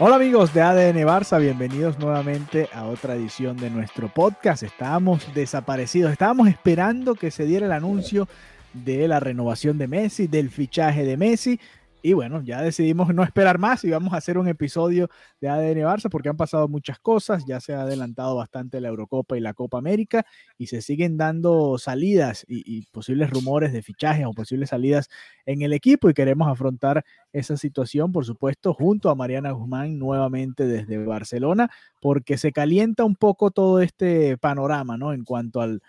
Hola amigos de ADN Barça, bienvenidos nuevamente a otra edición de nuestro podcast. Estábamos desaparecidos, estábamos esperando que se diera el anuncio de la renovación de Messi, del fichaje de Messi. Y bueno, ya decidimos no esperar más y vamos a hacer un episodio de ADN Barça porque han pasado muchas cosas, ya se ha adelantado bastante la Eurocopa y la Copa América y se siguen dando salidas y, posibles rumores de fichajes o posibles salidas en el equipo y queremos afrontar esa situación, por supuesto, junto a Mariana Guzmán nuevamente desde Barcelona, porque se calienta un poco todo este panorama, ¿no? En cuanto al,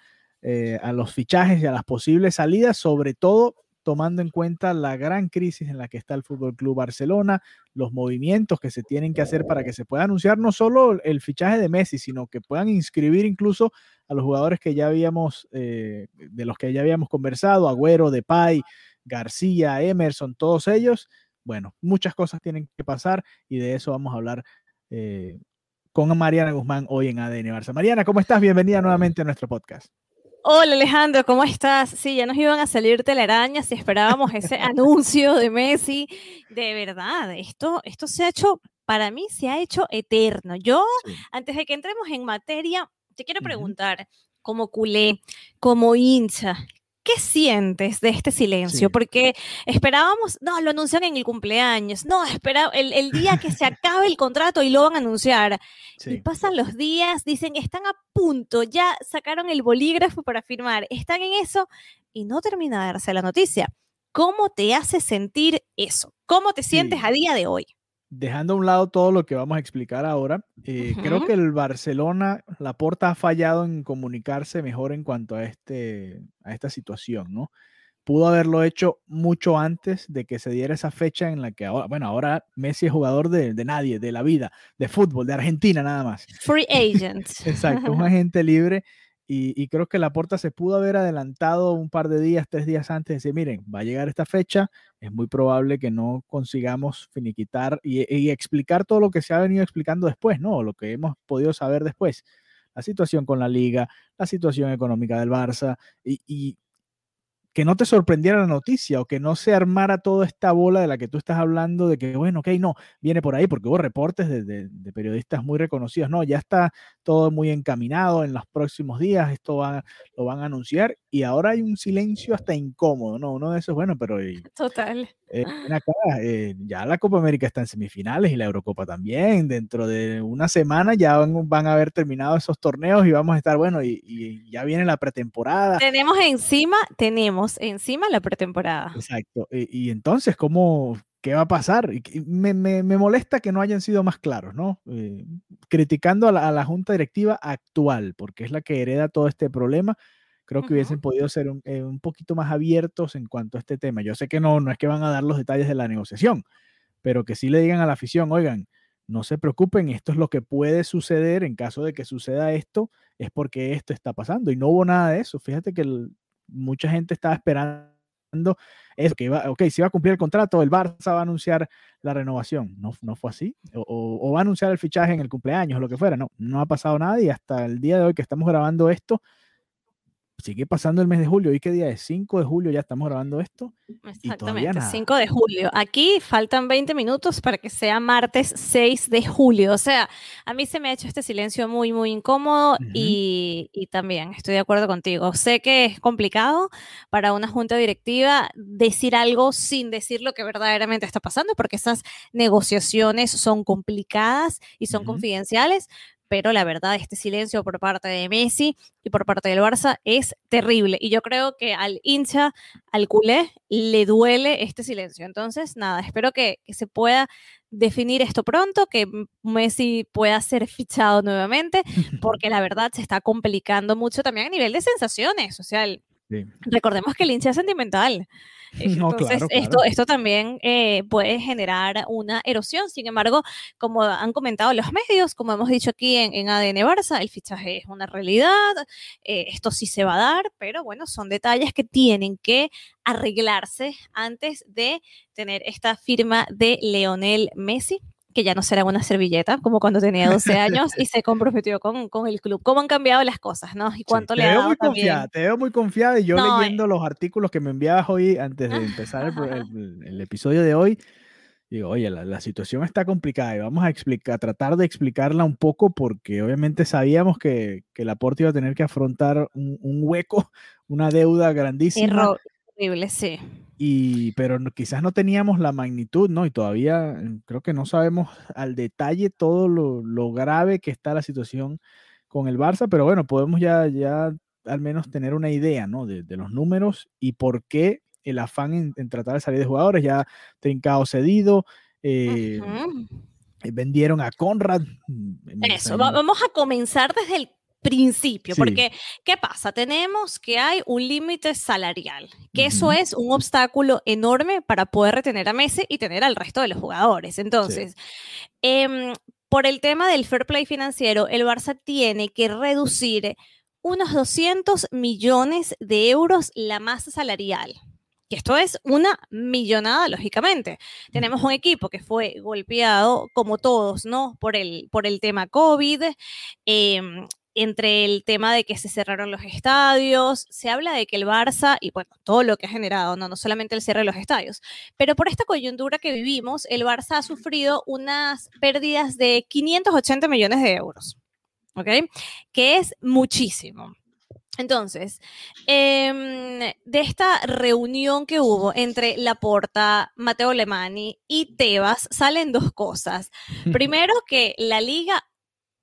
eh, a los fichajes y a las posibles salidas, sobre todo tomando en cuenta la gran crisis en la que está el Fútbol Club Barcelona, los movimientos que se tienen que hacer para que se pueda anunciar no solo el fichaje de Messi, sino que puedan inscribir incluso a los jugadores que ya habíamos, eh, de los que ya habíamos conversado, Agüero, Depay, García, Emerson, todos ellos. Bueno, muchas cosas tienen que pasar y de eso vamos a hablar eh, con Mariana Guzmán hoy en ADN Barça. Mariana, ¿cómo estás? Bienvenida nuevamente a nuestro podcast. Hola Alejandro, ¿cómo estás? Sí, ya nos iban a salir telarañas si esperábamos ese anuncio de Messi. De verdad, esto, esto se ha hecho, para mí se ha hecho eterno. Yo, sí. antes de que entremos en materia, te quiero preguntar, como culé, como hincha, ¿qué sientes de este silencio? Sí. Porque esperábamos, no, lo anuncian en el cumpleaños, no, espera el, el día que se acabe el contrato y lo van a anunciar. Sí. Y pasan los días, dicen, están a punto, ya sacaron el bolígrafo para firmar, están en eso y no termina de darse la noticia. ¿Cómo te hace sentir eso? ¿Cómo te sientes sí. a día de hoy? Dejando a un lado todo lo que vamos a explicar ahora, eh, uh -huh. creo que el Barcelona, la Porta ha fallado en comunicarse mejor en cuanto a, este, a esta situación, ¿no? Pudo haberlo hecho mucho antes de que se diera esa fecha en la que ahora, bueno, ahora Messi es jugador de, de nadie, de la vida, de fútbol, de Argentina nada más. Free agent. Exacto, un agente libre. Y, creo que la Porta se pudo haber adelantado un par de días, tres días antes, de decir, miren, va a llegar esta fecha, es muy probable que no consigamos finiquitar y, explicar todo lo que se ha venido explicando después, ¿no? Lo que hemos podido saber después. La situación con la liga, la situación económica del Barça y que no te sorprendiera la noticia o que no se armara toda esta bola de la que tú estás hablando de que, bueno, ok, no, viene por ahí, porque hubo reportes de, de, de periodistas muy reconocidos, no, ya está todo muy encaminado en los próximos días, esto va, lo van a anunciar y ahora hay un silencio hasta incómodo, ¿no? Uno de esos, bueno, pero... Total. Eh, acá, eh, ya la Copa América está en semifinales y la Eurocopa también, dentro de una semana ya van, van a haber terminado esos torneos y vamos a estar, bueno, y, y ya viene la pretemporada. Tenemos encima, tenemos encima la pretemporada. Exacto. Y, y, entonces, ¿cómo, qué va a pasar? Me, me, me, molesta que no hayan sido más claros, ¿no? Eh, criticando a la, a la, junta directiva actual, porque es la que hereda todo este problema. Creo que uh -huh. hubiesen podido ser un, eh, un, poquito más abiertos en cuanto a este tema. Yo sé que no, no es que van a dar los detalles de la negociación, pero que sí le digan a la afición, oigan, no se preocupen, esto es lo que puede suceder en caso de que suceda esto, es porque esto está pasando. Y no hubo nada de eso. Fíjate que el, mucha gente estaba esperando eso, que iba, ok, si a cumplir el contrato, el Barça va a anunciar la renovación. No, no fue así. O, o, o, va a anunciar el fichaje en el cumpleaños lo que fuera. No, no ha pasado nada y hasta el día de hoy que estamos grabando esto, sigue pasando el mes de julio. ¿Y qué día es? 5 de julio ya estamos grabando esto. Exactamente, 5 de julio. Aquí faltan 20 minutos para que sea martes 6 de julio. O sea, a mí se me ha hecho este silencio muy, muy incómodo uh -huh. y, y, también estoy de acuerdo contigo. Sé que es complicado para una junta directiva decir algo sin decir lo que verdaderamente está pasando, porque esas negociaciones son complicadas y son uh -huh. confidenciales, pero la verdad, este silencio por parte de Messi y por parte del Barça es terrible. Y yo creo que al hincha, al culé, le duele este silencio. Entonces, nada, espero que, que se pueda definir esto pronto, que Messi pueda ser fichado nuevamente, porque la verdad se está complicando mucho también a nivel de sensaciones. O sea, el, Recordemos que el hincha es sentimental. Entonces, Esto, esto también eh, puede generar una erosión. Sin embargo, como han comentado los medios, como hemos dicho aquí en, en ADN Barça, el fichaje es una realidad. Eh, esto sí se va a dar, pero bueno, son detalles que tienen que arreglarse antes de tener esta firma de Leonel Messi que ya no será una servilleta como cuando tenía 12 años y se comprometió con, con, el club. ¿Cómo han cambiado las cosas, no? Y cuánto le ha dado muy confiada, Te veo muy confiada y yo leyendo eh los artículos que me enviabas hoy antes de empezar el, el, episodio de hoy, digo, oye, la, la, situación está complicada y vamos a, explicar, a tratar de explicarla un poco porque obviamente sabíamos que, que Laporte iba a tener que afrontar un, un hueco, una deuda grandísima. Horrible, sí. Y, pero quizás no teníamos la magnitud, ¿no? Y todavía mm, creo que no sabemos al detalle todo lo, lo grave que está la situación con el Barça, pero bueno, podemos ya, ya al menos tener una idea, ¿no? De, de los números y por qué el afán en, en, tratar de salir de jugadores, ya trincado cedido, eh, vendieron a Conrad. Mm, Eso, vamos a comenzar desde el principio, sí. porque ¿qué pasa? Tenemos que hay un límite salarial, que uh -huh. eso es un obstáculo enorme para poder retener a Messi y tener al resto de los jugadores. Entonces, sí. eh, por el tema del fair play financiero, el Barça tiene que reducir unos 200 millones de euros la masa salarial. Que esto es una millonada, lógicamente. Tenemos un equipo que fue golpeado, como todos, ¿no? Por el, por el tema COVID. Eh, entre el tema de que se cerraron los estadios, se habla de que el Barça, y bueno, todo lo que ha generado, no, no solamente el cierre de los estadios, pero por esta coyuntura que vivimos, el Barça ha sufrido unas pérdidas de 580 millones de euros, ¿ok? Que es muchísimo. Entonces, eh, de esta reunión que hubo entre Laporta, Mateo Lemani y Tebas, salen dos cosas. Primero, que la liga,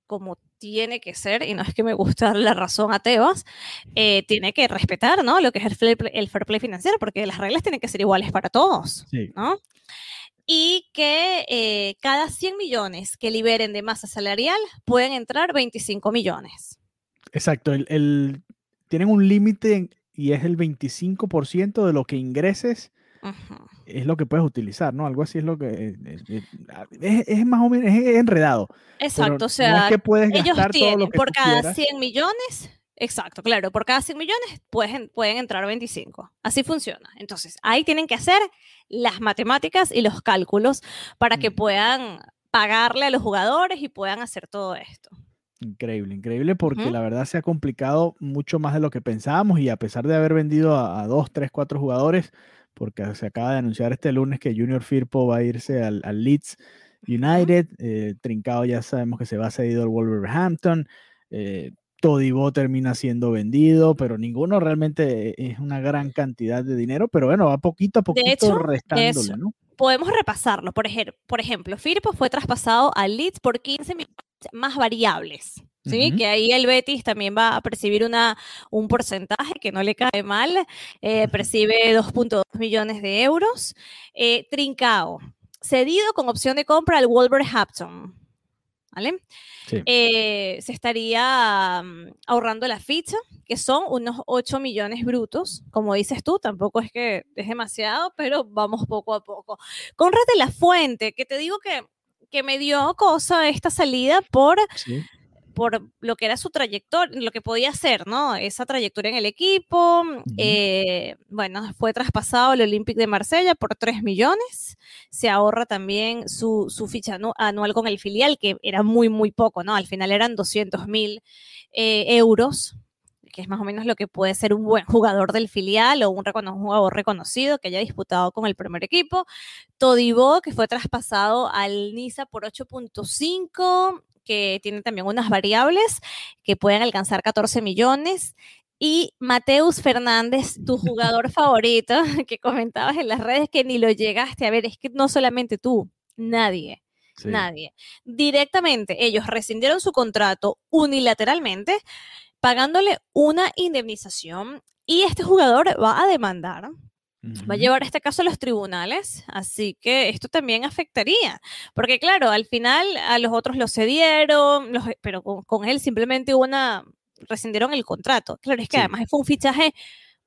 como tiene que ser, y no es que me guste darle la razón a Tebas, eh, tiene que respetar, ¿no? Lo que es el fair, play, el fair play financiero, porque las reglas tienen que ser iguales para todos, sí. ¿no? Y que eh, cada 100 millones que liberen de masa salarial pueden entrar 25 millones. Exacto, el, el tienen un límite y es el 25% de lo que ingreses -huh. Es lo que puedes utilizar, ¿no? Algo así es lo que eh, es, es, es más o menos es enredado. Exacto, o sea, no es que puedes ellos tienen por cada quieras. 100 millones, exacto, claro, por cada 100 millones pueden, pueden entrar 25. Así funciona. Entonces, ahí tienen que hacer las matemáticas y los cálculos para que puedan pagarle a los jugadores y puedan hacer todo esto. Increíble, increíble porque la verdad se ha complicado mucho más de lo que pensábamos y a pesar de haber vendido a, a dos, tres, cuatro jugadores, porque se acaba de anunciar este lunes que Junior Firpo va a irse al, al Leeds United. Eh, Trincado ya sabemos que se va cedido al Wolverhampton. Eh, Todibo termina siendo vendido, pero ninguno realmente es una gran cantidad de dinero, pero bueno, va poquito a poquito de hecho, restándole, eso, ¿no? Podemos repasarlo. Por, ejemplo, por ejemplo, Firpo fue traspasado al Leeds por 15 millones más variables. ¿Sí? Uh -huh. Que ahí el Betis también va a percibir una, un porcentaje que no le cae mal, eh, percibe 2.2 millones de euros. Eh, Trincao, cedido con opción de compra al Wolverhampton. ¿Vale? Sí. Eh, se estaría um, ahorrando la ficha, que son unos 8 millones brutos. Como dices tú, tampoco es que es demasiado, pero vamos poco a poco. Conrad de la Fuente, que te digo que, que me dio cosa esta salida por. Sí por lo que era su trayectoria, lo que podía hacer, ¿no? Esa trayectoria en el equipo. Eh, bueno, fue traspasado al Olympique de Marsella por 3 millones. Se ahorra también su, su ficha anual con el filial, que era muy, muy poco, ¿no? Al final eran 200 mil eh, euros que es más o menos lo que puede ser un buen jugador del filial o un, jugador reconocido que haya disputado con el primer equipo. Todibo, que fue traspasado al Niza por 8.5 que tiene también unas variables que pueden alcanzar 14 millones. Y Mateus Fernández, tu jugador favorito, que comentabas en las redes que ni lo llegaste a ver, es que no solamente tú, nadie. Nadie. Directamente, ellos rescindieron su contrato unilateralmente, pagándole una indemnización y este jugador va a demandar va a llevar este caso a los tribunales, así que esto también afectaría, porque claro, al final a los otros lo cedieron, pero con, él simplemente una, rescindieron el contrato. Claro, es que además fue un fichaje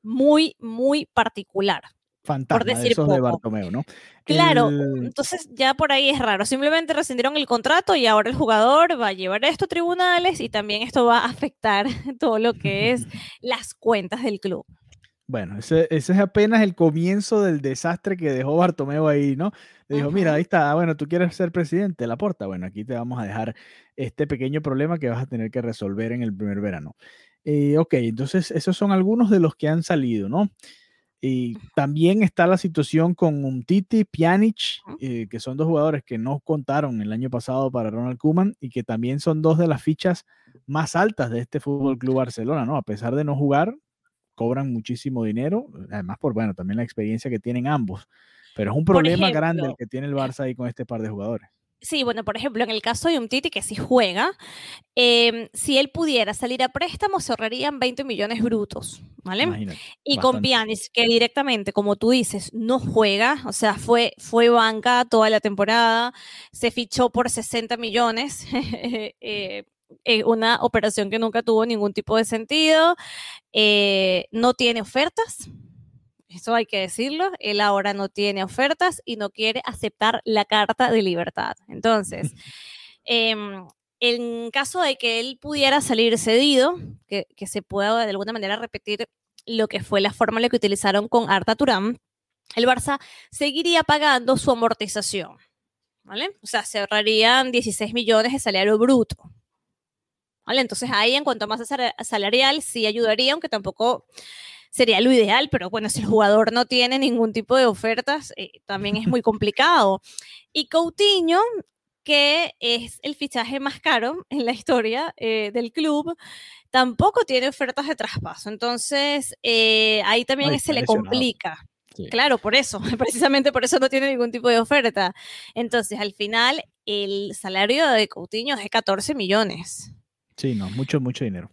muy, muy particular. Fantasma, por decir de, de Bartomeu, ¿no? Claro, entonces ya por ahí es raro. Simplemente rescindieron el contrato y ahora el jugador va a llevar esto a tribunales y también esto va a afectar todo lo que es las cuentas del club. Bueno, ese, es apenas el comienzo del desastre que dejó Bartomeu ahí, ¿no? Le dijo, mira, ahí está, bueno, tú quieres ser presidente, la porta. Bueno, aquí te vamos a dejar este pequeño problema que vas a tener que resolver en el primer verano. Eh, ok, entonces esos son algunos de los que han salido, ¿no? Y también está la situación con Umtiti, Pjanic, eh, que son dos jugadores que no contaron el año pasado para Ronald Koeman y que también son dos de las fichas más altas de este Fútbol Club Barcelona, ¿no? A pesar de no jugar, cobran muchísimo dinero, además por, bueno, también la experiencia que tienen ambos. Pero es un problema grande el que tiene el Barça ahí con este par de jugadores. Sí, bueno, por ejemplo, en el caso de un Titi que sí juega, em, si él pudiera salir a préstamo, se ahorrarían 20 millones brutos, ¿vale? y con Pianis, que directamente, como tú dices, no juega, o sea, fue, fue banca toda la temporada, se fichó por 60 millones, eh, eh, una operación que nunca tuvo ningún tipo de sentido, eh, no tiene ofertas, eso hay que decirlo, él ahora no tiene ofertas y no quiere aceptar la carta de libertad. Entonces, em, en caso de que él pudiera salir cedido, que, se pueda de alguna manera repetir lo que fue la fórmula que utilizaron con Arta Turán, el Barça seguiría pagando su amortización. ¿Vale? O sea, se ahorrarían 16 millones de salario bruto. ¿Vale? Entonces ahí en cuanto a masa salarial sí ayudaría, aunque tampoco sería lo ideal, pero bueno, si el jugador no tiene ningún tipo de ofertas, eh, también es muy complicado. Y Coutinho, que es el fichaje más caro en la historia eh, del club, tampoco tiene ofertas de traspaso. Entonces, eh, ahí también se le complica. Claro, por eso, precisamente por eso no tiene ningún tipo de oferta. Entonces, al final, el salario de Coutinho es de 14 millones. Sí, no, mucho, mucho dinero.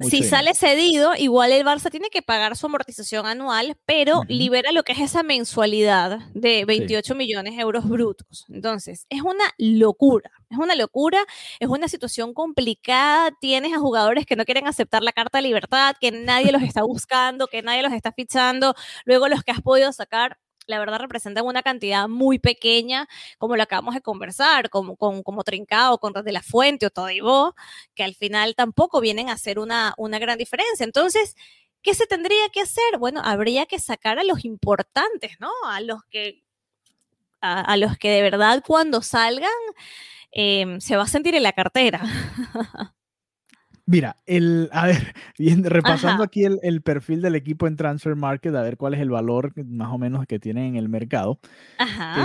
si sale cedido, igual el Barça tiene que pagar su amortización anual, pero libera lo que es esa mensualidad de 28 millones de euros brutos. Entonces, es una locura, es una locura, es una situación complicada. Tienes a jugadores que no quieren aceptar la carta de libertad, que nadie los está buscando, que nadie los está fichando. Luego los que has podido sacar la verdad representan una cantidad muy pequeña, como lo acabamos de conversar, como, con, como Trincao, con de la Fuente o Todibó, que al final tampoco vienen a hacer una, una gran diferencia. Entonces, ¿qué se tendría que hacer? Bueno, habría que sacar a los importantes, ¿no? A los que, a, los que de verdad cuando salgan em, se va a sentir en la cartera. Mira, el, a ver, repasando aquí el, perfil del equipo en Transfer Market, a ver cuál es el valor más o menos que tienen en el mercado.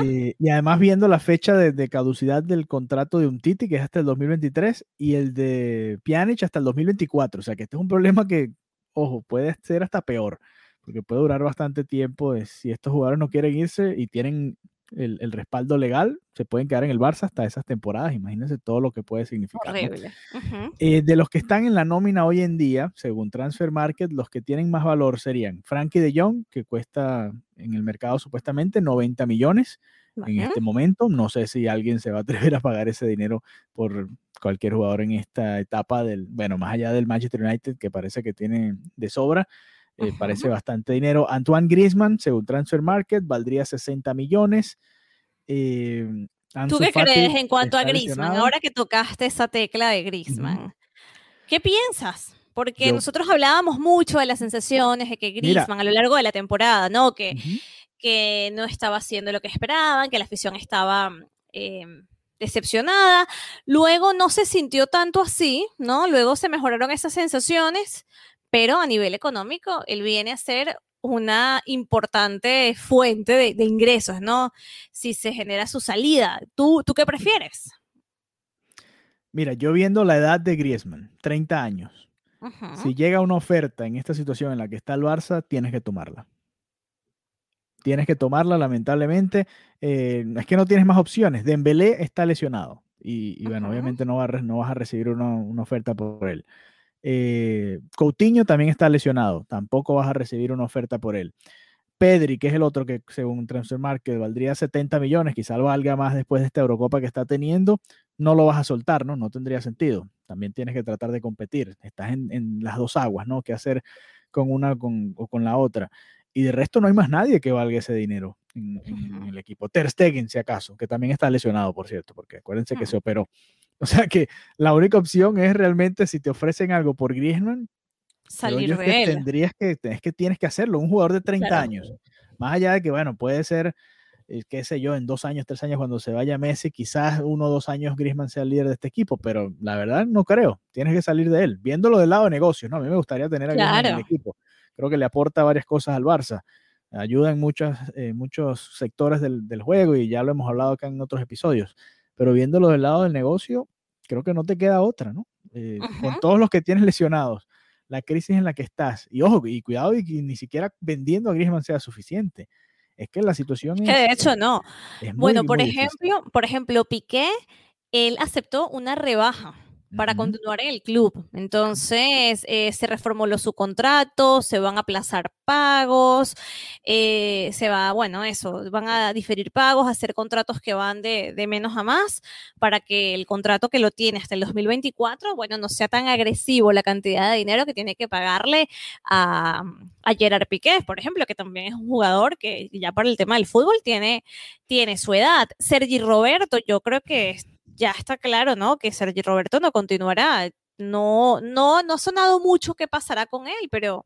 Eh, y además viendo la fecha de, caducidad del contrato de un Titi, que es hasta el 2023, y el de Pjanic hasta el 2024. O sea que este es un problema que, ojo, puede ser hasta peor, porque puede durar bastante tiempo. si estos jugadores no quieren irse y tienen el, respaldo legal, se pueden quedar en el Barça hasta esas temporadas. Imagínense todo lo que puede significar. Eh, de los que están en la nómina hoy en día, según Transfer Market, los que tienen más valor serían Frankie de Jong, que cuesta en el mercado supuestamente 90 millones en este momento. No sé si alguien se va a atrever a pagar ese dinero por cualquier jugador en esta etapa del, bueno, más allá del Manchester United, que parece que tiene de sobra. Eh, parece bastante dinero. Antoine Griezmann, según Transfer Market, valdría 60 millones. Eh, ¿Tú qué crees en cuanto a Griezmann? Ahora que tocaste esa tecla de Griezmann, ¿qué piensas? Porque nosotros hablábamos mucho de las sensaciones de que Griezmann a lo largo de la temporada, ¿no? Que, que no estaba haciendo lo que esperaban, que la afición estaba em, decepcionada. Luego no se sintió tanto así, ¿no? Luego se mejoraron esas sensaciones, pero a nivel económico, él viene a ser una importante fuente de, ingresos, ¿no? Si se genera su salida. ¿Tú, ¿Tú qué prefieres? Mira, yo viendo la edad de Griezmann, 30 años, si llega una oferta en esta situación en la que está el Barça, tienes que tomarla. tienes que tomarla, lamentablemente. Eh, es que no tienes más opciones. Dembélé está lesionado y, bueno, obviamente no, no, vas a recibir una, oferta por él. Eh, Coutinho también está lesionado, tampoco vas a recibir una oferta por él. Pedri, que es el otro que según Transfer Market valdría 70 millones, quizá valga más después de esta Eurocopa que está teniendo, no lo vas a soltar, ¿no? No tendría sentido. También tienes que tratar de competir. Estás en, las dos aguas, ¿no? ¿Qué hacer con una o con la otra? Y de resto no hay más nadie que valga ese dinero en, el equipo. Ter Stegen, si acaso, que también está lesionado, por cierto, porque acuérdense que se operó. O sea que la única opción es realmente si te ofrecen algo por Griezmann, salir de que Tendrías que, es que tienes que hacerlo, un jugador de 30 años. Más allá de que, bueno, puede ser, eh, qué sé yo, en dos años, tres años, cuando se vaya Messi, quizás uno o dos años Griezmann sea el líder de este equipo, pero la verdad no creo. Tienes que salir de él. Viéndolo del lado de negocios, ¿no? A mí me gustaría tener a Griezmann en el equipo. Creo que le aporta varias cosas al Barça. Ayuda en muchos, eh, muchos sectores del, del juego y ya lo hemos hablado acá en otros episodios. Pero viéndolo del lado del negocio, creo que no te queda otra, ¿no? Eh, con todos los que tienes lesionados, la crisis en la que estás. Y ojo, y cuidado, y ni siquiera vendiendo a Griezmann sea suficiente. Es que la situación es. Que de hecho no. bueno, por ejemplo, por ejemplo, Piqué, él aceptó una rebaja para continuar en el club. Entonces, eh, se reformuló su contrato, se van a aplazar pagos, eh, se va, bueno, eso, van a diferir pagos, hacer contratos que van de, menos a más para que el contrato que lo tiene hasta el 2024, bueno, no sea tan agresivo la cantidad de dinero que tiene que pagarle a, a Gerard Piqué, por ejemplo, que también es un jugador que ya para el tema del fútbol tiene, tiene su edad. Sergi Roberto, yo creo que ya está claro, ¿no? Que Sergio Roberto no continuará. No, no, no ha sonado mucho qué pasará con él, pero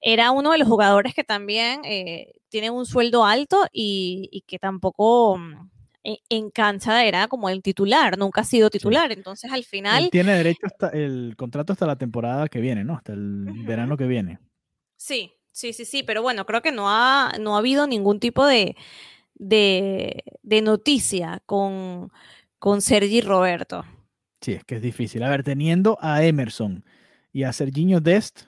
era uno de los jugadores que también eh, tiene un sueldo alto y, que tampoco mm, e, en cancha era como el titular, nunca ha sido titular. Entonces al final. tiene derecho hasta el contrato hasta la temporada que viene, ¿no? Hasta el verano que viene. Sí, sí, sí, sí, pero bueno, creo que no ha, no ha habido ningún tipo de, de, de noticia con, con Sergi Roberto. Sí, es que es difícil. A ver, teniendo a Emerson y a Serginho Dest,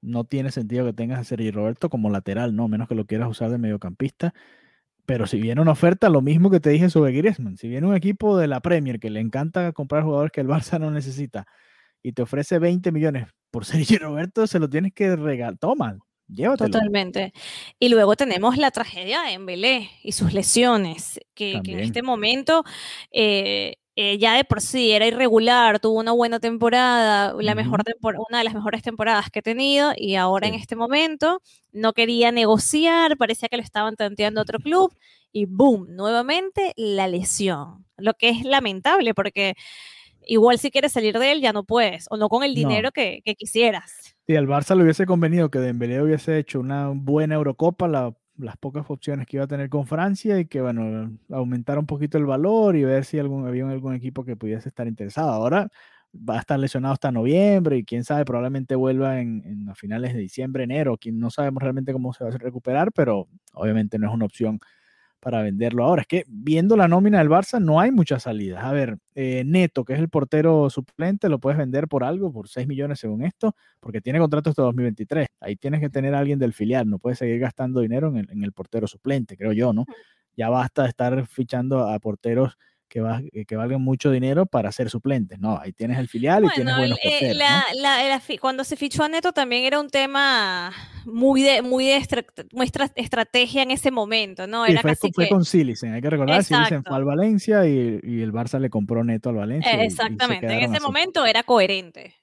no tiene sentido que tengas a Sergi Roberto como lateral, no, menos que lo quieras usar de mediocampista. Pero si viene una oferta, lo mismo que te dije sobre Griezmann, si viene un equipo de la Premier que le encanta comprar jugadores que el Barça no necesita y te ofrece 20 millones por Sergi Roberto, se lo tienes que regalar. Toma, Llévatelo. Totalmente. Y luego tenemos la tragedia de Embelé y sus lesiones, que, en este momento eh, eh, ya de por sí era irregular, tuvo una buena temporada, la mejor una de las mejores temporadas que he tenido, y ahora en este momento no quería negociar, parecía que lo estaban tanteando otro club, y boom, nuevamente la lesión. Lo que es lamentable, porque igual si quieres salir de él ya no puedes, o no con el dinero que, que quisieras. Si al Barça le hubiese convenido que Dembélé hubiese hecho una buena Eurocopa, las pocas opciones que iba a tener con Francia y que, bueno, aumentar un poquito el valor y ver si algún, había algún equipo que pudiese estar interesado. Ahora va a estar lesionado hasta noviembre y quién sabe, probablemente vuelva en, en a finales de diciembre, enero. Quien no sabemos realmente cómo se va a recuperar, pero obviamente no es una opción para venderlo ahora. Es que viendo la nómina del Barça no hay muchas salidas. A ver, eh, Neto, que es el portero suplente, lo puedes vender por algo, por 6 millones según esto, porque tiene contrato hasta 2023. Ahí tienes que tener a alguien del filial, no puedes seguir gastando dinero en el, en el portero suplente, creo yo, ¿no? Ya basta de estar fichando a porteros que, va, eh, que valgan mucho dinero para ser suplentes. No, ahí tienes el filial y tienes buenos eh, cuando se fichó a Neto también era un tema muy de, muy de estrategia en ese momento, ¿no? Era fue, fue con Silicen, hay que recordar, Silicen fue al Valencia y, y, el Barça le compró Neto al Valencia. exactamente, en ese momento era coherente.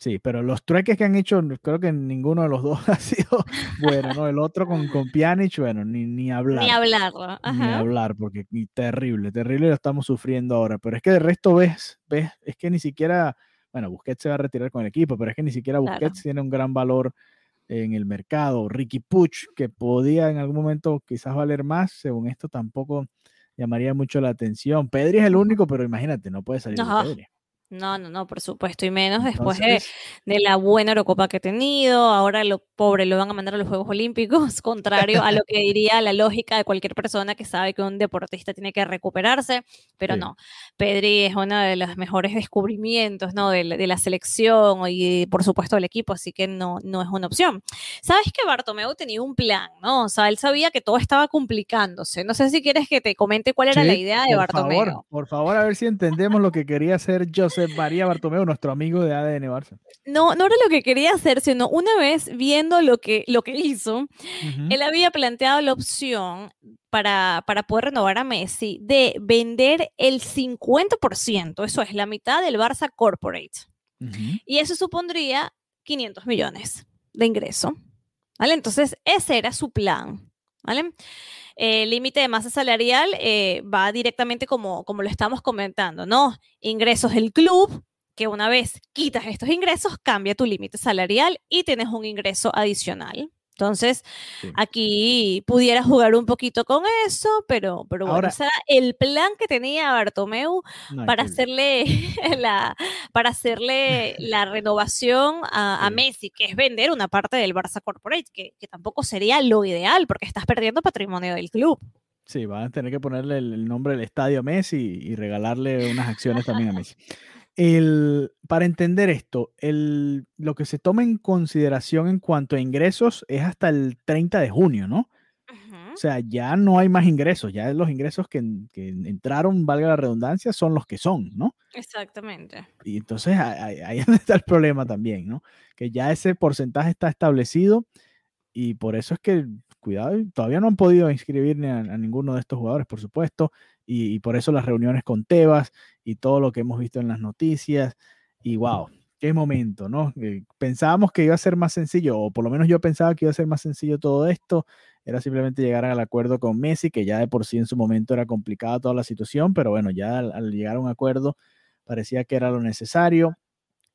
Sí, pero los trueques que han hecho, creo que ninguno de los dos ha sido bueno, ¿no? El otro con, con Pjanic, bueno, ni, ni hablar. Ni hablar, Ni hablar, porque terrible, terrible lo estamos sufriendo ahora. Pero es que de resto ves, ves, es que ni siquiera, bueno, Busquets se va a retirar con el equipo, pero es que ni siquiera Busquets tiene un gran valor en el mercado. Ricky Puch, que podía en algún momento quizás valer más, según esto tampoco llamaría mucho la atención. Pedri es el único, pero imagínate, no puede salir de Pedri. No, no, no, por supuesto, y menos después de, la buena Eurocopa que ha tenido, ahora lo pobre lo van a mandar a los Juegos Olímpicos, contrario a lo que diría la lógica de cualquier persona que sabe que un deportista tiene que recuperarse, pero no, Pedri es uno de los mejores descubrimientos, ¿no? De, la selección y por supuesto del equipo, así que no, no es una opción. Sabes que Bartomeu tenía un plan, ¿no? O sea, él sabía que todo estaba complicándose, no sé si quieres que te comente cuál era la idea de Bartomeu. Favor, por favor, a ver si entendemos lo que quería hacer José María Bartomeu, nuestro amigo de ADN Barça. No, no era lo que quería hacer, sino una vez viendo lo que, lo que hizo, él había planteado la opción para, para poder renovar a Messi de vender el 50%, eso es la mitad del Barça Corporate. Y eso supondría 500 millones de ingreso. ¿Vale? Entonces, ese era su plan. ¿Vale? El límite de masa salarial eh, va directamente como, como lo estamos comentando, ¿no? Ingresos del club, que una vez quitas estos ingresos, cambia tu límite salarial y tienes un ingreso adicional. Entonces, aquí pudiera jugar un poquito con eso, pero, pero bueno, o sea, el plan que tenía Bartomeu para, hacerle la, para hacerle la renovación a, Messi, que es vender una parte del Barça Corporate, que, que, tampoco sería lo ideal, porque estás perdiendo patrimonio del club. Sí, van a tener que ponerle el, nombre del estadio a Messi y regalarle unas acciones también a Messi. El, para entender esto, el, lo que se toma en consideración en cuanto a ingresos es hasta el 30 de junio, ¿no? O sea, ya no hay más ingresos, ya los ingresos que, entraron, valga la redundancia, son los que son, ¿no? Exactamente. Y entonces ahí, es donde está el problema también, ¿no? Que ya ese porcentaje está establecido y por eso es que, cuidado, todavía no han podido inscribir a, a ninguno de estos jugadores, por supuesto y, por eso las reuniones con Tebas y todo lo que hemos visto en las noticias. Y wow, qué momento, ¿no? Eh, pensábamos que iba a ser más sencillo, o por lo menos yo pensaba que iba a ser más sencillo todo esto. Era simplemente llegar al acuerdo con Messi, que ya de por sí en su momento era complicada toda la situación, pero bueno, ya al llegar a un acuerdo parecía que era lo necesario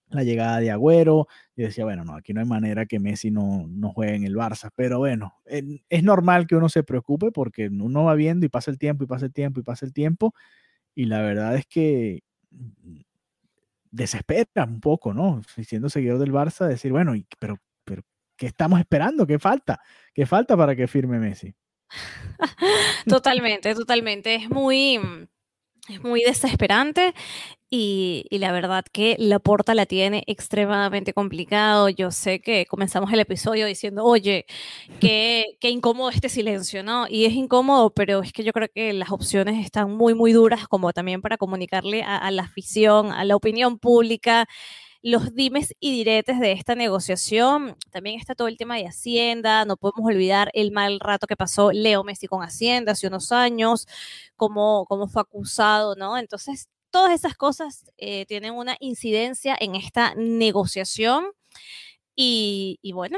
la llegada de Agüero. Y decía, bueno, no, aquí no hay manera que Messi no, no juegue en el Barça. Pero bueno, es normal que uno se preocupe porque uno va viendo y pasa el tiempo y pasa el tiempo y pasa el tiempo. Y la verdad es que mm, desespera un poco, ¿no? Siendo seguidor del Barça, decir, bueno, pero, pero, ¿qué estamos esperando? ¿Qué falta? ¿Qué falta para que firme Messi? Totalmente, totalmente. Es muy es muy desesperante y, la verdad que la porta la tiene extremadamente complicado. Yo sé que comenzamos el episodio diciendo, oye, qué, qué incómodo este silencio, ¿no? Y es incómodo, pero es que yo creo que las opciones están muy, muy duras como también para comunicarle a, a la afición, a la opinión pública los dimes y diretes de esta negociación. También está todo el tema de Hacienda, no podemos olvidar el mal rato que pasó Leo Messi con Hacienda hace unos años, cómo, cómo fue acusado, ¿no? Entonces, todas esas cosas eh, tienen una incidencia en esta negociación. Y, y bueno,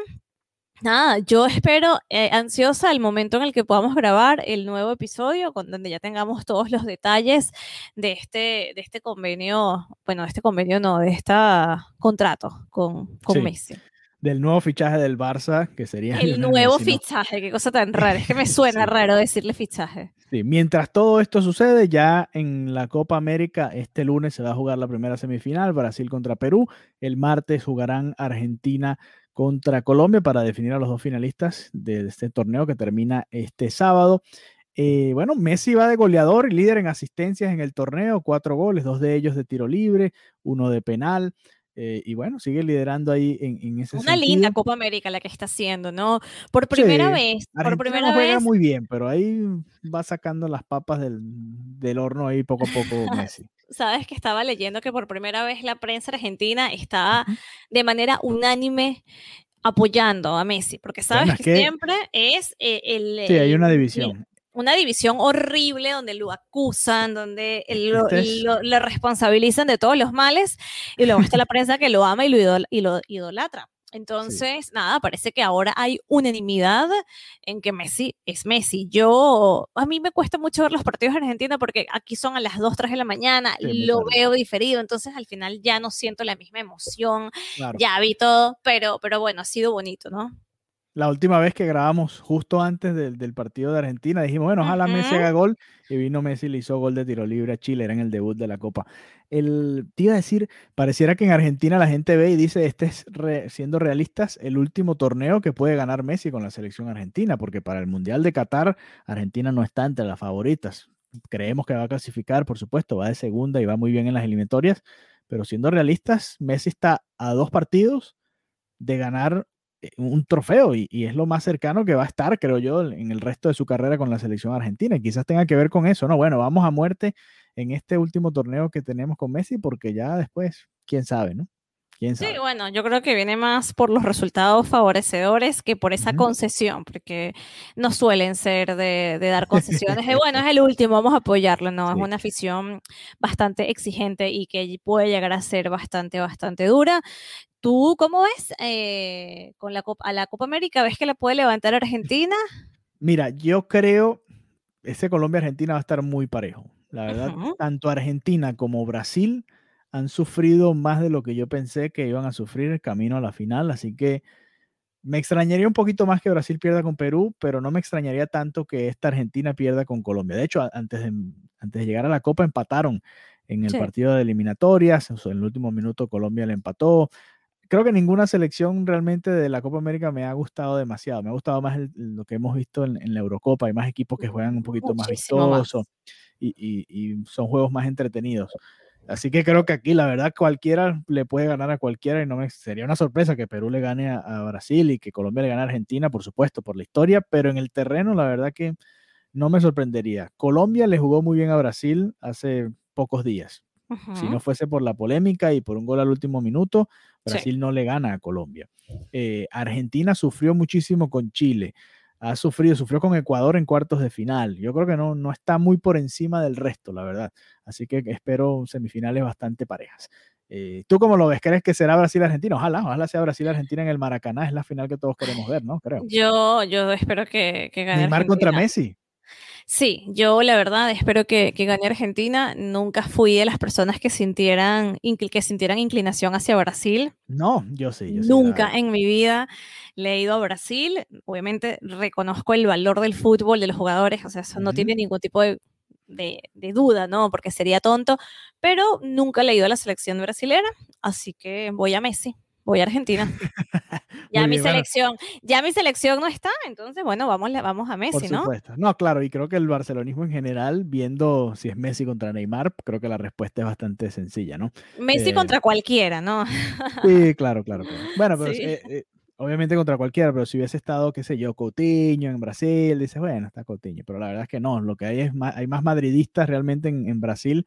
Nada, yo espero eh, ansiosa el momento en el que podamos grabar el nuevo episodio, con, donde ya tengamos todos los detalles de este, de este convenio, bueno, de este convenio no, de este contrato con, con Messi. Del nuevo fichaje del Barça, que sería... El nuevo fichaje, qué cosa tan rara, es que me suena raro decirle fichaje. Sí, mientras todo esto sucede, ya en la Copa América, este lunes se va a jugar la primera semifinal, Brasil contra Perú, el martes jugarán Argentina contra Colombia para definir a los dos finalistas de este torneo que termina este sábado. Eh, bueno, Messi va de goleador y líder en asistencias en el torneo, cuatro goles, dos de ellos de tiro libre, uno de penal. Eh, y bueno, sigue liderando ahí en, en ese Una linda Copa América la que está haciendo, ¿no? Por primera vez. por primera no juega muy bien, pero ahí va sacando las papas del, del horno ahí poco a poco Messi sabes que estaba leyendo que por primera vez la prensa argentina está de manera unánime apoyando a Messi, porque sabes que, siempre es eh, el... Sí, hay una división. Una división horrible donde lo acusan, donde lo, le responsabilizan de todos los males, y luego está la prensa que lo ama y lo idolatra. Entonces, nada, parece que ahora hay unanimidad en que Messi es Messi. Yo, a mí me cuesta mucho ver los partidos en Argentina porque aquí son a las 2, 3 de la mañana, lo veo diferido, entonces al final ya no siento la misma emoción, ya vi todo, pero, pero bueno, ha sido bonito, ¿no? La última vez que grabamos justo antes del, partido de Argentina, dijimos, bueno, ojalá Messi haga gol, y vino Messi y le hizo gol de tiro libre a Chile, era en el debut de la Copa. El, te iba a decir, pareciera que en Argentina la gente ve y dice, este es, siendo realistas, el último torneo que puede ganar Messi con la selección argentina, porque para el Mundial de Qatar, Argentina no está entre las favoritas. Creemos que va a clasificar, por supuesto, va de segunda y va muy bien en las eliminatorias, pero siendo realistas, Messi está a dos partidos de ganar un trofeo y, es lo más cercano que va a estar, creo yo, en el resto de su carrera con la selección argentina. Y quizás tenga que ver con eso, ¿no? Bueno, vamos a muerte en este último torneo que tenemos con Messi porque ya después, quién sabe, ¿no? ¿Quién sabe? Sí, bueno, yo creo que viene más por los resultados favorecedores que por esa concesión, porque no suelen ser de, dar concesiones de, bueno, es el último, vamos a apoyarlo, no, es una afición bastante exigente y que puede llegar a ser bastante, bastante dura. ¿Tú cómo ves eh, con la Copa, a la Copa América? ¿Ves que la puede levantar Argentina? Mira, yo creo ese Colombia-Argentina va a estar muy parejo. La verdad, tanto Argentina como Brasil han sufrido más de lo que yo pensé que iban a sufrir el camino a la final, así que me extrañaría un poquito más que Brasil pierda con Perú, pero no me extrañaría tanto que esta Argentina pierda con Colombia. De hecho, antes de, antes de llegar a la Copa empataron en el partido de eliminatorias, en el último minuto Colombia le empató, creo que ninguna selección realmente de la Copa América me ha gustado demasiado. Me ha gustado más lo que hemos visto en, la Eurocopa. Hay más equipos que juegan un poquito más vistoso y, son juegos más entretenidos. Así que creo que aquí, la verdad, cualquiera le puede ganar a cualquiera y no me sería una sorpresa que Perú le gane a, a, Brasil y que Colombia le gane a Argentina, por supuesto, por la historia, pero en el terreno, la verdad que no me sorprendería. Colombia le jugó muy bien a Brasil hace pocos días. Si no fuese por la polémica y por un gol al último minuto, Brasil no le gana a Colombia. Eh, Argentina sufrió muchísimo con Chile. Ha sufrido, sufrió con Ecuador en cuartos de final. Yo creo que no, no está muy por encima del resto, la verdad. Así que espero semifinales bastante parejas. Eh, ¿Tú cómo lo ves? ¿Crees que será Brasil-Argentina? Ojalá, ojalá sea Brasil-Argentina en el Maracaná. Es la final que todos queremos ver, ¿no? Creo. Yo, yo espero que, que gane. Neymar contra Messi. Sí, yo la verdad espero que, gane Argentina. Nunca fui de las personas que sintieran, que sintieran inclinación hacia Brasil. No, yo sí. Nunca en mi vida le he ido a Brasil. Obviamente reconozco el valor del fútbol, de los jugadores, o sea, eso no tiene ningún tipo de, duda, ¿no? Porque sería tonto, pero nunca le he ido a la selección brasilera, así que voy a Messi voy a Argentina. ya mi selección, ya mi selección no está, entonces bueno, vamos, vamos a Messi, ¿no? No, claro, y creo que el barcelonismo en general, viendo si es Messi contra Neymar, creo que la respuesta es bastante sencilla, ¿no? Messi eh, contra cualquiera, ¿no? sí, claro, claro, Bueno, pero eh, eh, obviamente contra cualquiera, pero si hubiese estado, qué sé yo, Coutinho en Brasil, dices, bueno, está Coutinho, pero la verdad es que no, lo que hay es más, hay más madridistas realmente en, en Brasil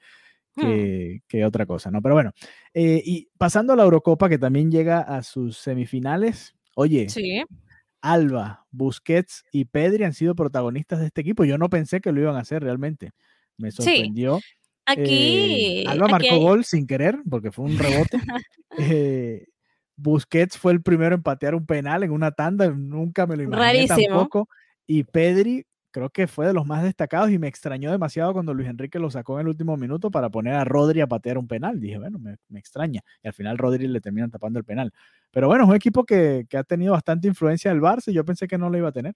Hmm. que, otra cosa, ¿no? Pero bueno, eh, y pasando a la Eurocopa, que también llega a sus semifinales, oye, Alba, Busquets y Pedri han sido protagonistas de este equipo. Yo no pensé que lo iban a hacer realmente. Me sorprendió. Eh, aquí. Alba marcó gol sin querer, porque fue un rebote. Eh, Busquets fue el primero en patear un penal en una tanda, nunca me lo imaginé tampoco. Y Pedri creo que fue de los más destacados y me extrañó demasiado cuando Luis Enrique lo sacó en el último minuto para poner a Rodri a patear un penal. Dije, bueno, me, extraña. Y al final Rodri le terminan tapando el penal. Pero bueno, es un equipo que, que ha tenido bastante influencia del Barça y yo pensé que no lo iba a tener.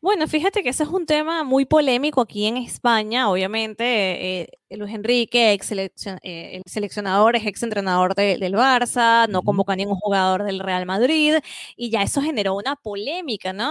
Bueno, fíjate que ese es un tema muy polémico aquí en España. Obviamente, eh, Luis Enrique, ex eh, el seleccionador, es ex entrenador del Barça, no convoca a ningún jugador del Real Madrid, y ya eso generó una polémica, ¿no?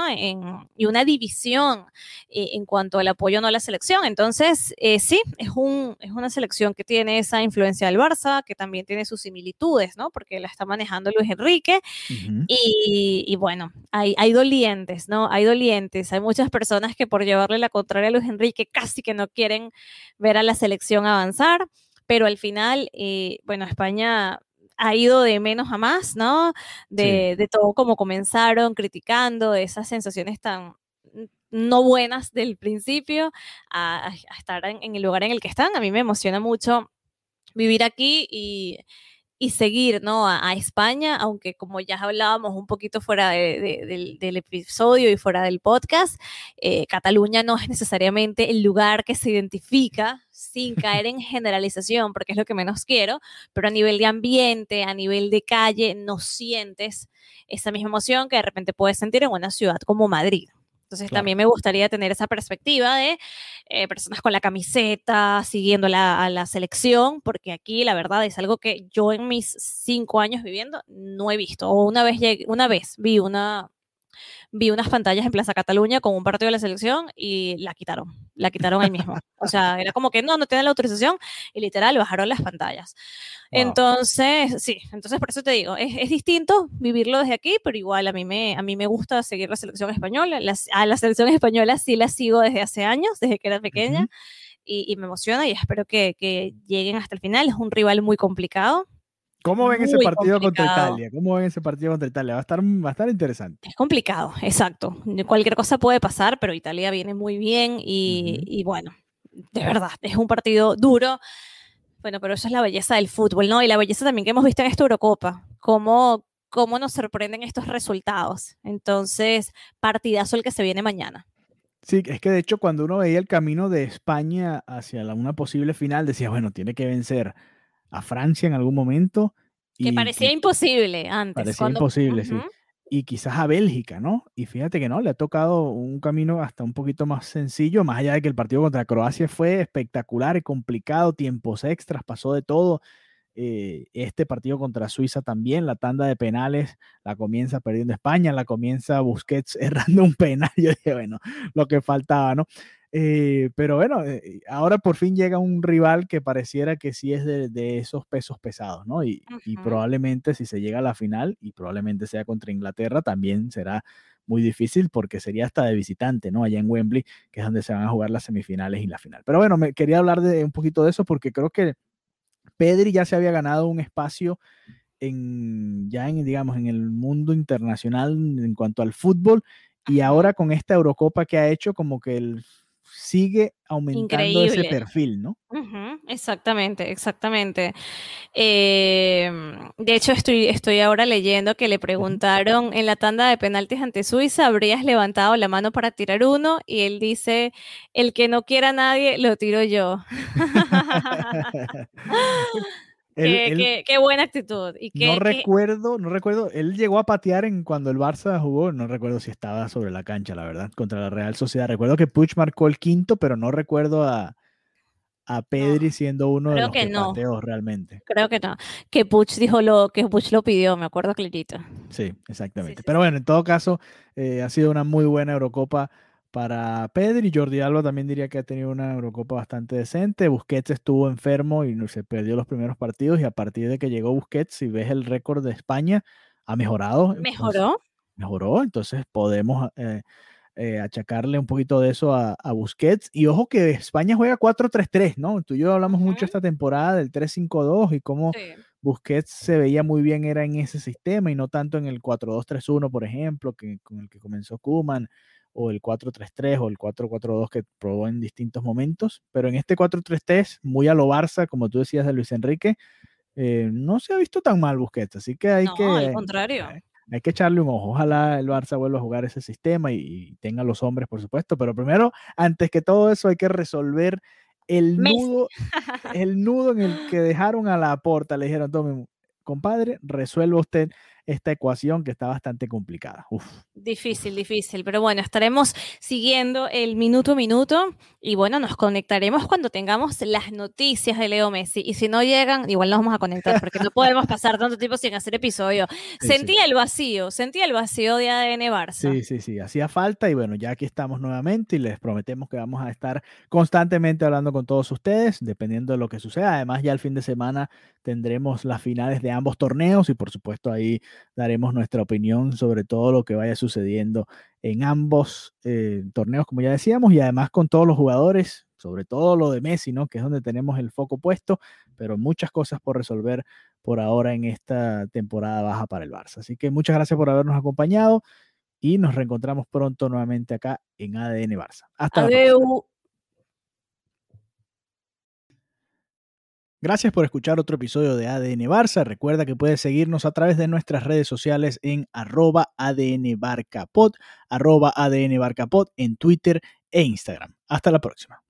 y una división eh, en cuanto al apoyo no a la selección. Entonces, sí, es, un, es una selección que tiene esa influencia del Barça, que también tiene sus similitudes, ¿no? Porque la está manejando Luis Enrique, y, y, bueno, hay, hay dolientes, ¿no? Hay dolientes, hay muchas personas que por llevarle la contraria a Luis Enrique casi que no quieren ver a la selección avanzar, pero al final, eh, bueno, España ha ido de menos a más, ¿no? De, todo como comenzaron, criticando esas sensaciones tan no buenas del principio a, estar en, el lugar en el que están. A mí me emociona mucho vivir aquí y, y seguir ¿no? a, España, aunque como ya hablábamos un poquito fuera del, episodio y fuera del podcast, eh, Cataluña no es necesariamente el lugar que se identifica sin caer en generalización, porque es lo que menos quiero, pero a nivel de ambiente, a nivel de calle, no sientes esa misma emoción que de repente puedes sentir en una ciudad como Madrid. Entonces también me gustaría tener esa perspectiva de eh, personas con la camiseta, siguiendo a la selección, porque aquí la verdad es algo que yo en mis cinco años viviendo no he visto. O una vez, una vez vi una, vi unas pantallas en Plaza Cataluña con un partido de la selección y la quitaron, la quitaron ahí mismo. O sea, era como que no, no tienen la autorización y literal bajaron las pantallas. Entonces, sí, entonces por eso te digo, es, es, distinto vivirlo desde aquí, pero igual a mí me, a mí me gusta seguir la selección española. a la selección española sí la sigo desde hace años, desde que era pequeña. y, me emociona y espero que, que, lleguen hasta el final. Es un rival muy complicado, ¿Cómo ven ese partido contra Italia? ¿Cómo ven ese partido contra Italia? Va a estar, va interesante. Es complicado, exacto. Cualquier cosa puede pasar, pero Italia viene muy bien y, bueno, de verdad, es un partido duro. Bueno, pero eso es la belleza del fútbol, ¿no? Y la belleza también que hemos visto en esta Eurocopa, cómo, cómo nos sorprenden estos resultados. Entonces, partidazo el que se viene mañana. Sí, es que de hecho cuando uno veía el camino de España hacia una posible final, decía, bueno, tiene que vencer a Francia en algún momento. Que parecía imposible antes. Parecía imposible, sí. Y quizás a Bélgica, ¿no? Y fíjate que no, le ha tocado un camino hasta un poquito más sencillo, más allá de que el partido contra Croacia fue espectacular y complicado, tiempos extras, pasó de todo. Eh, este partido contra Suiza también, la tanda de penales la comienza perdiendo España, la comienza Busquets errando un penal. Yo dije, bueno, lo que faltaba, ¿no? Eh, pero bueno, eh, ahora por fin llega un rival que pareciera que sí es de, esos pesos pesados, ¿no? Y, probablemente si se llega a la final, y probablemente sea contra Inglaterra, también será muy difícil porque sería hasta de visitante, ¿no? Allá en Wembley, que es donde se van a jugar las semifinales y la final. Pero bueno, me quería hablar de un poquito de eso porque creo que Pedri ya se había ganado un espacio en, ya en, digamos, en el mundo internacional en cuanto al fútbol. Y ahora con esta Eurocopa que ha hecho, como que el sigue aumentando ese perfil, ¿no? exactamente, exactamente. Em, de hecho, estoy, estoy ahora leyendo que le preguntaron en la tanda de penaltis ante Suiza, ¿habrías levantado la mano para tirar uno? Y él dice, el que no quiera a nadie, lo tiro yo. qué, buena actitud. Y no recuerdo, no recuerdo, él llegó a patear en cuando el Barça jugó, no recuerdo si estaba sobre la cancha, la verdad, contra la Real Sociedad. Recuerdo que Puch marcó el quinto, pero no recuerdo a, a Pedri siendo uno de los que, no. pateó realmente. Creo que no. Que Puch dijo lo que Puch lo pidió, me acuerdo clarito. Sí, exactamente. pero bueno, en todo caso, eh, ha sido una muy buena Eurocopa para Pedri. Jordi Alba también diría que ha tenido una Eurocopa bastante decente. Busquets estuvo enfermo y se perdió los primeros partidos y a partir de que llegó Busquets, si ves el récord de España, ha mejorado. ¿Mejoró? mejoró, entonces podemos eh, eh, achacarle un poquito de eso a, Busquets. Y ojo que España juega 4-3-3, ¿no? Tú y yo hablamos mucho esta temporada del 3-5-2 y cómo Busquets se veía muy bien era en ese sistema y no tanto en el 4-2-3-1, por ejemplo, que, con el que comenzó Kuman o el 4-3-3 o el 4-4-2 que probó en distintos momentos, pero en este 4-3-3, muy a lo Barça, como tú decías de Luis Enrique, eh, no se ha visto tan mal Busquets, así que hay que... al contrario. Eh, hay que echarle un ojo. Ojalá el Barça vuelva a jugar ese sistema y, tenga los hombres, por supuesto. Pero primero, antes que todo eso, hay que resolver el nudo, el nudo en el que dejaron a la porta. Le dijeron, tome, compadre, resuelva usted esta ecuación que está bastante complicada. Difícil, difícil, pero bueno, estaremos siguiendo el minuto a minuto y bueno, nos conectaremos cuando tengamos las noticias de Leo Messi y si no llegan, igual nos vamos a conectar porque no podemos pasar tanto tiempo sin hacer episodio. sentía el vacío, sentía el vacío de ADN Barça. Sí, sí, sí, hacía falta y bueno, ya aquí estamos nuevamente y les prometemos que vamos a estar constantemente hablando con todos ustedes, dependiendo de lo que suceda. Además, ya el fin de semana tendremos las finales de ambos torneos y por supuesto ahí daremos nuestra opinión sobre todo lo que vaya sucediendo en ambos eh, torneos, como ya decíamos, y además con todos los jugadores, sobre todo lo de Messi, ¿no? Que es donde tenemos el foco puesto, pero muchas cosas por resolver por ahora en esta temporada baja para el Barça. Así que muchas gracias por habernos acompañado y nos reencontramos pronto nuevamente acá en ADN Barça. Hasta luego. Gracias por escuchar otro episodio de ADN Barça. Recuerda que puedes seguirnos a través de nuestras redes sociales en arroba ADN arroba ADN en Twitter e Instagram. Hasta la próxima.